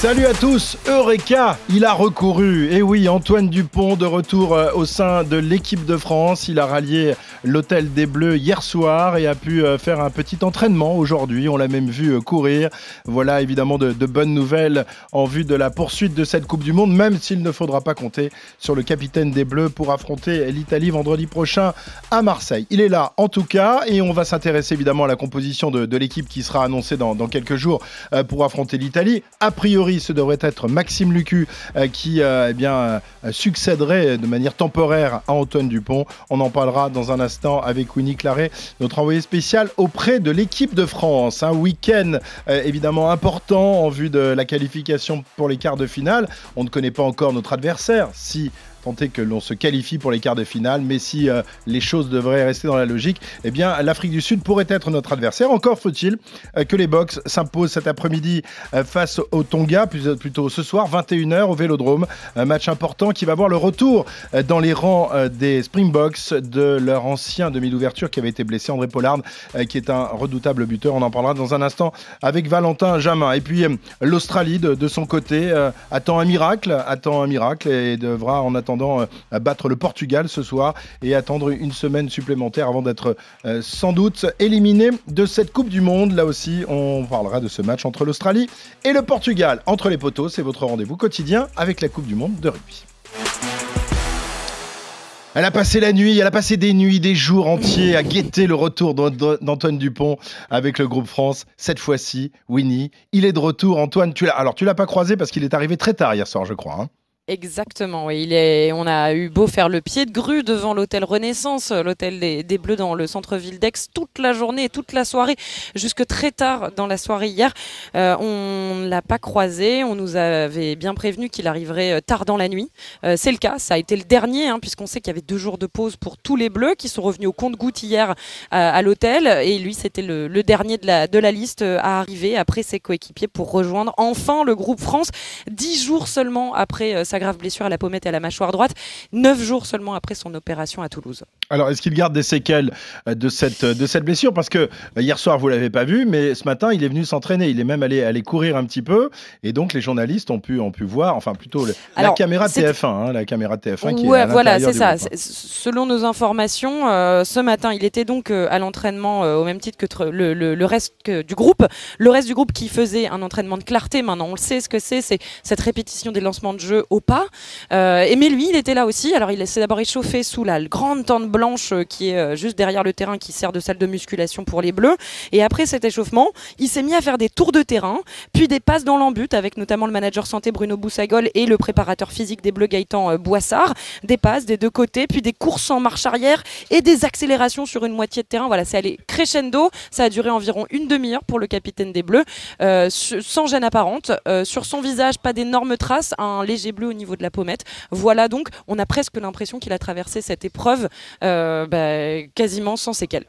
Salut à tous, Eureka, il a recouru. Et oui, Antoine Dupont de retour euh, au sein de l'équipe de France. Il a rallié l'hôtel des Bleus hier soir et a pu euh, faire un petit entraînement aujourd'hui. On l'a même vu euh, courir. Voilà évidemment de, bonnes nouvelles en vue de la poursuite de cette Coupe du Monde, même s'il ne faudra pas compter sur le capitaine des Bleus pour affronter l'Italie vendredi prochain à Marseille. Il est là en tout cas et on va s'intéresser évidemment à la composition de, de l'équipe qui sera annoncée dans, dans quelques jours pour affronter l'Italie. A priori, ce devrait être Maxime Lucu euh, qui euh, eh euh, succéderait de manière temporaire à Antoine Dupont. On en parlera dans un instant avec Winnie Claret, notre envoyé spécial auprès de l'équipe de France. Un week-end évidemment important en vue de la qualification pour les quarts de finale. On ne connaît pas encore notre adversaire. Si que l'on se qualifie pour les quarts de finale. Mais si euh, les choses devraient rester dans la logique, eh bien l'Afrique du Sud pourrait être notre adversaire. Encore faut-il euh, que les Box s'imposent cet après-midi euh, face au Tonga, plutôt ce soir, 21h au Vélodrome. Un match important qui va voir le retour dans les rangs des Springboks de leur ancien demi d'ouverture qui avait été blessé, André Pollard, qui est un redoutable buteur. On en parlera dans un instant avec Valentin Jamin. Et puis l'Australie, de, son côté, attend un miracle, attend un miracle et devra en attendre euh, battre le Portugal ce soir et attendre une semaine supplémentaire avant d'être euh, sans doute éliminé de cette Coupe du Monde. Là aussi, on parlera de ce match entre l'Australie et le Portugal. Entre les poteaux, c'est votre rendez-vous quotidien avec la Coupe du Monde de rugby. Elle a passé la nuit, elle a passé des nuits, des jours entiers à guetter le retour d'Antoine Dupont avec le groupe France. Cette fois-ci, Winnie, il est de retour. Antoine, tu l'as, alors tu l'as pas croisé parce qu'il est arrivé très tard hier soir, je crois. Hein. Exactement, oui. On a eu beau faire le pied de grue devant l'hôtel Renaissance, l'hôtel des, Bleus dans le centre-ville d'Aix, toute la journée toute la soirée, jusque très tard dans la soirée hier. Euh, on ne l'a pas croisé, on nous avait bien prévenu qu'il arriverait euh, tard dans la nuit. Euh, c'est le cas, ça a été le dernier, hein, puisqu'on sait qu'il y avait deux jours de pause pour tous les Bleus qui sont revenus au compte-goutte hier à, l'hôtel. Et lui, c'était le, dernier de la liste à arriver après ses coéquipiers pour rejoindre enfin le groupe France, dix jours seulement après sa grave blessure à la pommette et à la mâchoire droite, neuf jours seulement après son opération à Toulouse. Alors, est-ce qu'il garde des séquelles euh, de cette, de cette blessure? Parce que bah, hier soir, vous l'avez pas vu, mais ce matin, il est venu s'entraîner. Il est même allé, aller courir un petit peu. Et donc, les journalistes ont pu, ont pu voir, enfin, plutôt la caméra TF1, hein, la caméra TF1 qui ouais, est voilà, c'est ça. Groupe. hein. Selon nos informations, euh, ce matin, il était donc euh, à l'entraînement euh, au même titre que le, le, le reste du groupe. Le reste du groupe qui faisait un entraînement de clarté, maintenant, on le sait ce que c'est, c'est cette répétition des lancements de jeu au pas. Euh, et mais lui, il était là aussi. Alors, il s'est d'abord échauffé sous la grande tente blanche qui est juste derrière le terrain qui sert de salle de musculation pour les Bleus. Et après cet échauffement, il s'est mis à faire des tours de terrain, puis des passes dans l'embut avec notamment le manager santé Bruno Boussagol et le préparateur physique des Bleus Gaëtan Boissard. Des passes des deux côtés, puis des courses en marche arrière et des accélérations sur une moitié de terrain. Voilà, c'est allé crescendo. Ça a duré environ une demi-heure pour le capitaine des Bleus, euh, sans gêne apparente. Euh, sur son visage, pas d'énormes traces, un léger bleu au niveau de la pommette. Voilà donc, on a presque l'impression qu'il a traversé cette épreuve euh, bah, quasiment sans séquelles.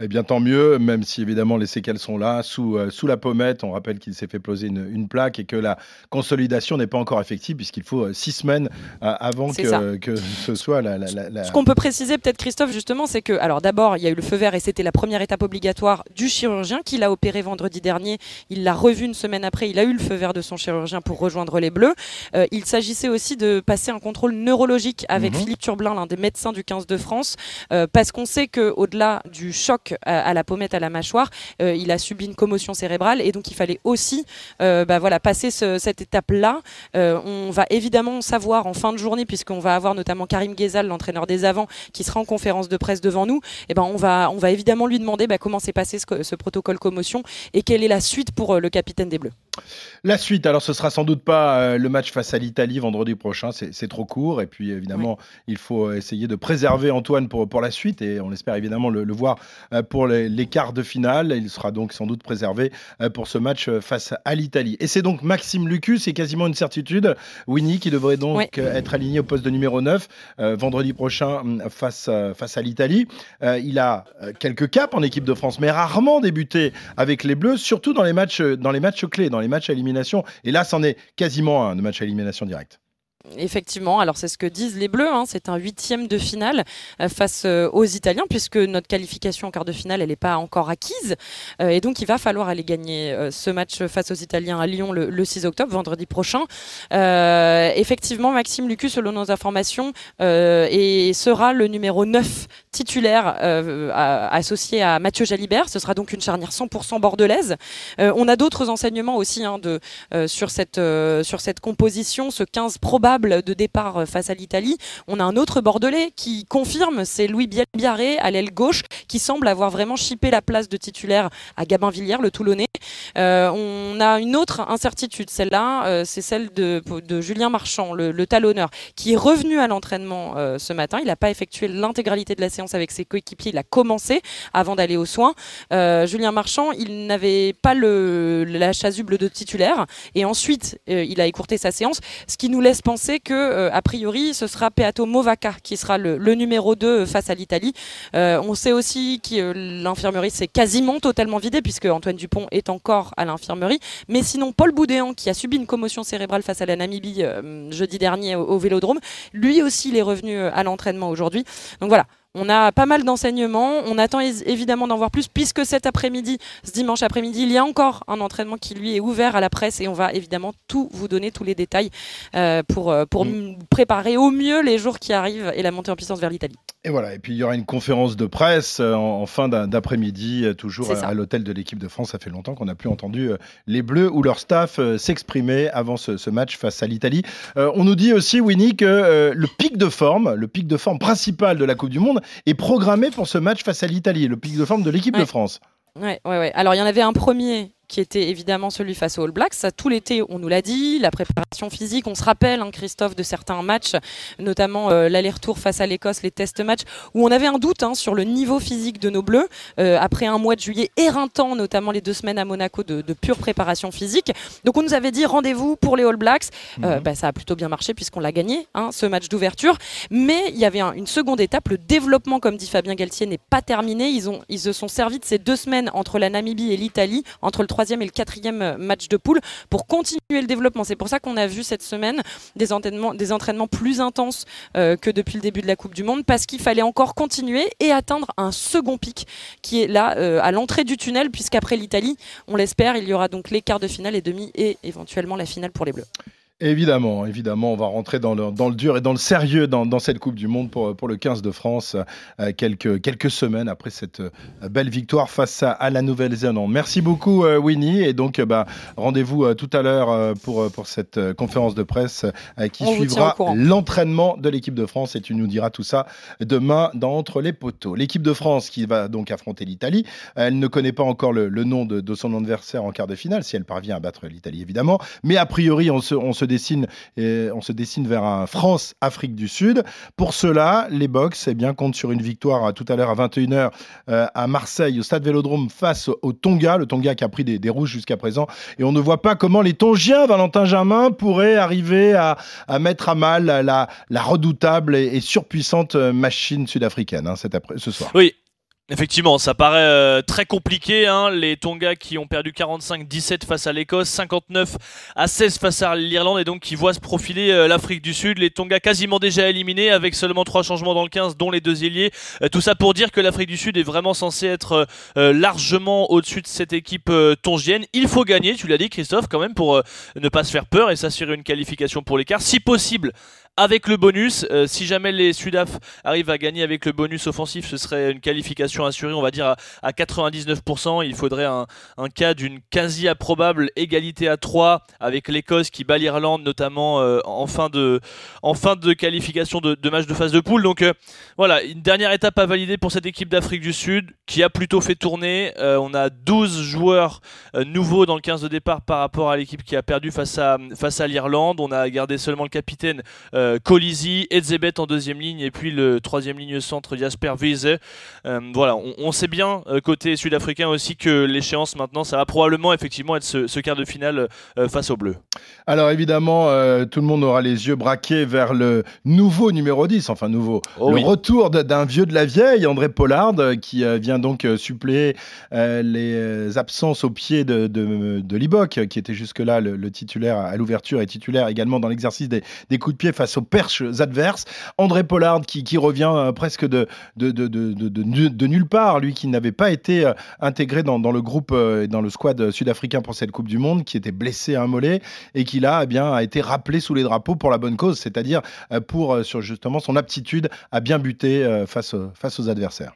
Eh bien, tant mieux, même si évidemment les séquelles sont là, sous, euh, sous la pommette. On rappelle qu'il s'est fait poser une, une, plaque et que la consolidation n'est pas encore effective, puisqu'il faut euh, six semaines euh, avant que, que, ce soit la. la, la ce qu'on peut préciser, peut-être, Christophe, justement, c'est que, alors d'abord, il y a eu le feu vert et c'était la première étape obligatoire du chirurgien qui l'a opéré vendredi dernier. Il l'a revu une semaine après. Il a eu le feu vert de son chirurgien pour rejoindre les Bleus. Euh, il s'agissait aussi de passer un contrôle neurologique avec mmh. Philippe Turblin, l'un des médecins du 15 de France, euh, parce qu'on sait qu'au-delà du choc à, la pommette, à la mâchoire, euh, il a subi une commotion cérébrale et donc il fallait aussi euh, bah, passer ce, cette étape-là. Euh, on va évidemment savoir en fin de journée, puisqu'on va avoir notamment Karim Ghezal, l'entraîneur des avants, qui sera en conférence de presse devant nous. Et ben, on, va, on va évidemment lui demander bah, comment s'est passé ce, protocole commotion et quelle est la suite pour le capitaine des Bleus. La suite, alors ce sera sans doute pas euh, le match face à l'Italie vendredi prochain, c'est trop court. Et puis évidemment, oui. il faut essayer de préserver Antoine pour, pour la suite et on espère évidemment le, le voir euh, pour les, les, quarts de finale. Il sera donc sans doute préservé euh, pour ce match face à l'Italie. Et c'est donc Maxime Lucu, c'est quasiment une certitude. Winnie qui devrait donc oui. être aligné au poste de numéro 9 vendredi prochain face, face à l'Italie. il a quelques caps en équipe de France, mais rarement débuté avec les Bleus, surtout dans les matchs, dans les matchs clés, dans les matchs à élimination. Et là, c'en est quasiment un de match à élimination directe. Effectivement, alors c'est ce que disent les Bleus, hein, c'est un huitième de finale euh, face euh, aux Italiens, puisque notre qualification en quart de finale, elle n'est pas encore acquise. Euh, et donc il va falloir aller gagner ce match face aux Italiens à Lyon le, 6 octobre, vendredi prochain. effectivement, Maxime Lucu, selon nos informations, et sera le numéro 9 titulaire associé à Mathieu Jalibert. Ce sera donc une charnière 100% bordelaise. on a d'autres enseignements aussi hein, de, sur, cette, sur cette composition, ce 15 probable de départ face à l'Italie. On a un autre Bordelais qui confirme, c'est Louis Biarré à l'aile gauche, qui semble avoir vraiment chippé la place de titulaire à Gabin Villiers, le Toulonnais. Euh, on a une autre incertitude, celle-là, euh, c'est celle de, Julien Marchand, le, talonneur, qui est revenu à l'entraînement euh, ce matin. Il n'a pas effectué l'intégralité de la séance avec ses coéquipiers, il a commencé avant d'aller aux soins. Julien Marchand, il n'avait pas la chasuble de titulaire et ensuite il a écourté sa séance, ce qui nous laisse penser que, a priori, ce sera Peato Movaca qui sera le, numéro 2 face à l'Italie. on sait aussi que l'infirmerie s'est quasiment totalement vidée puisque Antoine Dupont est encore à l'infirmerie. Mais sinon, Paul Boudéan, qui a subi une commotion cérébrale face à la Namibie euh, jeudi dernier au, Vélodrome, lui aussi il est revenu euh, à l'entraînement aujourd'hui. Donc voilà. On a pas mal d'enseignements. On attend évidemment d'en voir plus, puisque cet après-midi, ce dimanche après-midi, il y a encore un entraînement qui lui est ouvert à la presse et on va évidemment tout vous donner, tous les détails euh, pour, pour mm. préparer au mieux les jours qui arrivent et la montée en puissance vers l'Italie. Et voilà, et puis il y aura une conférence de presse euh, en, fin d'après-midi, euh, toujours à, l'hôtel de l'équipe de France. Ça fait longtemps qu'on n'a plus entendu euh, les Bleus ou leur staff s'exprimer avant ce, match face à l'Italie. on nous dit aussi, Winnie, que le pic de forme, le pic de forme principal de la Coupe du Monde, est programmé pour ce match face à l'Italie, le pic de forme de l'équipe de France. Ouais, ouais, ouais. Alors il y en avait un premier qui était évidemment celui face aux All Blacks. Ça, tout l'été, on nous l'a dit, la préparation physique, on se rappelle, hein, Christophe, de certains matchs, notamment euh, l'aller-retour face à l'Écosse, les test matchs, où on avait un doute hein, sur le niveau physique de nos Bleus, euh, après un mois de juillet éreintant, notamment les deux semaines à Monaco de, pure préparation physique. Donc on nous avait dit rendez-vous pour les All Blacks. Euh, mhm. bah, ça a plutôt bien marché puisqu'on l'a gagné, hein, ce match d'ouverture. Mais il y avait une seconde étape, le développement, comme dit Fabien Galtier, n'est pas terminé. Ils, ont, ils se sont servis de ces deux semaines entre la Namibie et l'Italie, entre le troisième et le quatrième match de poule pour continuer le développement. C'est pour ça qu'on a vu cette semaine des entraînements, des entraînements plus intenses euh, que depuis le début de la Coupe du Monde parce qu'il fallait encore continuer et atteindre un second pic qui est là euh, à l'entrée du tunnel puisqu'après l'Italie, on l'espère, il y aura donc les quarts de finale et demi et éventuellement la finale pour les Bleus. Évidemment, évidemment, on va rentrer dans le, dans le dur et dans le sérieux dans, cette Coupe du Monde pour, pour le 15 de France, euh, quelques, quelques semaines après cette euh, belle victoire face à, la Nouvelle-Zélande. Merci beaucoup, euh, Winnie. Et donc, bah, rendez-vous tout à l'heure pour, pour cette conférence de presse qui suivra l'entraînement de l'équipe de France. Et tu nous diras tout ça demain dans Entre les poteaux. L'équipe de France qui va donc affronter l'Italie. Elle ne connaît pas encore le, nom de, de, son adversaire en quart de finale, si elle parvient à battre l'Italie, évidemment. Mais a priori, on se, on se on se dessine vers un France-Afrique du Sud. Pour cela, les Box eh bien, comptent sur une victoire tout à l'heure à 21h euh, à Marseille, au Stade Vélodrome, face au Tonga. Le Tonga qui a pris des, rouges jusqu'à présent. Et on ne voit pas comment les Tongiens, Valentin Germain, pourraient arriver à, mettre à mal la, la redoutable et, surpuissante machine sud-africaine hein, ce soir. Oui, Effectivement, ça paraît euh, très compliqué. Hein. Les Tonga qui ont perdu 45-17 face à l'Écosse, 59 à 16 face à l'Irlande et donc qui voient se profiler euh, l'Afrique du Sud. Les Tonga quasiment déjà éliminés avec seulement trois changements dans le 15, dont les deux ailiers. Euh, tout ça pour dire que l'Afrique du Sud est vraiment censé être largement au-dessus de cette équipe tongienne. Il faut gagner, tu l'as dit Christophe, quand même pour ne pas se faire peur et s'assurer une qualification pour l'écart. Si possible, avec le bonus. Euh, si jamais les Sudaf arrivent à gagner avec le bonus offensif, ce serait une qualification assurée, on va dire, à, 99%. Il faudrait un, cas d'une quasi improbable égalité à 3 avec l'Écosse qui bat l'Irlande, notamment euh, en, fin de, en fin de qualification de, match de phase de poule. Donc euh, voilà, une dernière étape à valider pour cette équipe d'Afrique du Sud qui a plutôt fait tourner. on a 12 joueurs nouveaux dans le 15 de départ par rapport à l'équipe qui a perdu face à, face à l'Irlande. On a gardé seulement le capitaine. Colisi, Edzebet en deuxième ligne et puis le troisième ligne centre Jasper Wiese. Euh, voilà, on, sait bien côté sud-africain aussi que l'échéance maintenant, ça va probablement effectivement être ce, quart de finale face aux Bleus. Alors évidemment, tout le monde aura les yeux braqués vers le nouveau numéro 10, enfin nouveau, oh le retour d'un vieux de la vieille, André Pollard, qui vient donc suppléer les absences au pied de, de, de Libok, qui était jusque-là le, titulaire à l'ouverture et titulaire également dans l'exercice des, des, coups de pied face aux perches adverses. André Pollard qui, revient euh, presque de, nulle part, lui qui n'avait pas été euh, intégré dans, le groupe euh, et dans le squad sud-africain pour cette Coupe du Monde, qui était blessé à un mollet et qui là eh bien, a été rappelé sous les drapeaux pour la bonne cause, c'est-à-dire pour justement son aptitude à bien buter face aux adversaires.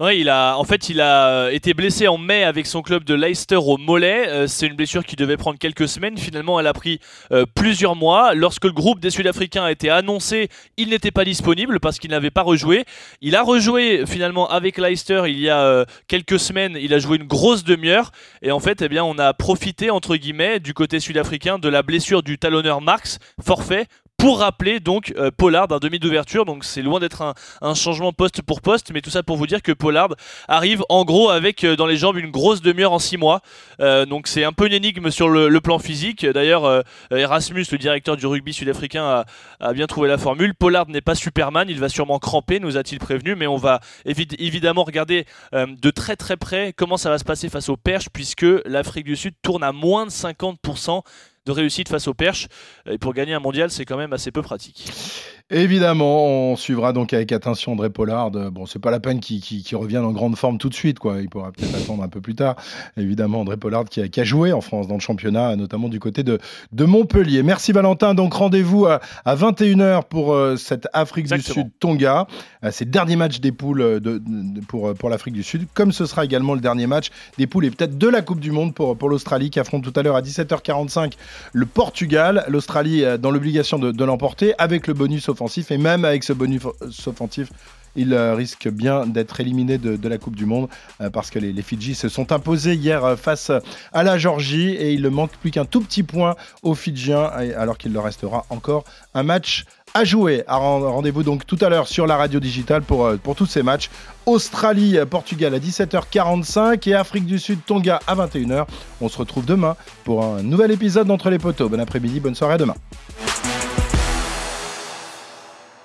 Ouais, il a, en fait, il a euh, été blessé en mai avec son club de Leicester au mollet. Euh, c'est une blessure qui devait prendre quelques semaines. Finalement, elle a pris euh, plusieurs mois. Lorsque le groupe des Sud-Africains a été annoncé, il n'était pas disponible parce qu'il n'avait pas rejoué. Il a rejoué finalement avec Leicester il y a quelques semaines. Il a joué une grosse demi-heure et en fait, eh bien, on a profité entre guillemets du côté sud-africain de la blessure du talonneur Marx, forfait pour rappeler donc euh, Pollard d'un demi d'ouverture. Donc c'est loin d'être un, changement poste pour poste, mais tout ça pour vous dire que Pollard arrive en gros avec euh, dans les jambes une grosse demi-heure en six mois. Euh, donc c'est un peu une énigme sur le, plan physique. D'ailleurs, Erasmus, le directeur du rugby sud-africain, a, bien trouvé la formule. Pollard n'est pas Superman, il va sûrement cramper, nous a-t-il prévenu, mais on va évidemment regarder de très très près comment ça va se passer face aux perches, puisque l'Afrique du Sud tourne à moins de 50% de réussite face aux perches. Et pour gagner un mondial, c'est quand même assez peu pratique. Évidemment, on suivra donc avec attention André Pollard. Bon, c'est pas la peine qu'il revienne en grande forme tout de suite, quoi. Il pourra peut-être attendre un peu plus tard. Évidemment, André Pollard qui a, joué en France dans le championnat, notamment du côté de, de Montpellier. Merci Valentin. Donc rendez-vous à, 21h pour euh, cette Afrique du Sud Tonga. Euh, c'est le dernier match des poules euh, de, pour, pour l'Afrique du Sud, comme ce sera également le dernier match des poules et peut-être de la Coupe du Monde pour, pour l'Australie qui affronte tout à l'heure à 17h45 le Portugal. L'Australie dans l'obligation de, de l'emporter avec le bonus et même avec ce bonus offensif, il euh, risque bien d'être éliminé de, la Coupe du Monde euh, parce que les, Fidji se sont imposés hier euh, face à la Georgie et il ne manque plus qu'un tout petit point aux Fidjiens alors qu'il leur restera encore un match à jouer. Rendez-vous donc tout à l'heure sur la radio digitale pour, tous ces matchs. Australie-Portugal à 17h45 et Afrique du Sud-Tonga à 21h. On se retrouve demain pour un nouvel épisode d'Entre les poteaux. Bon après-midi, bonne soirée demain.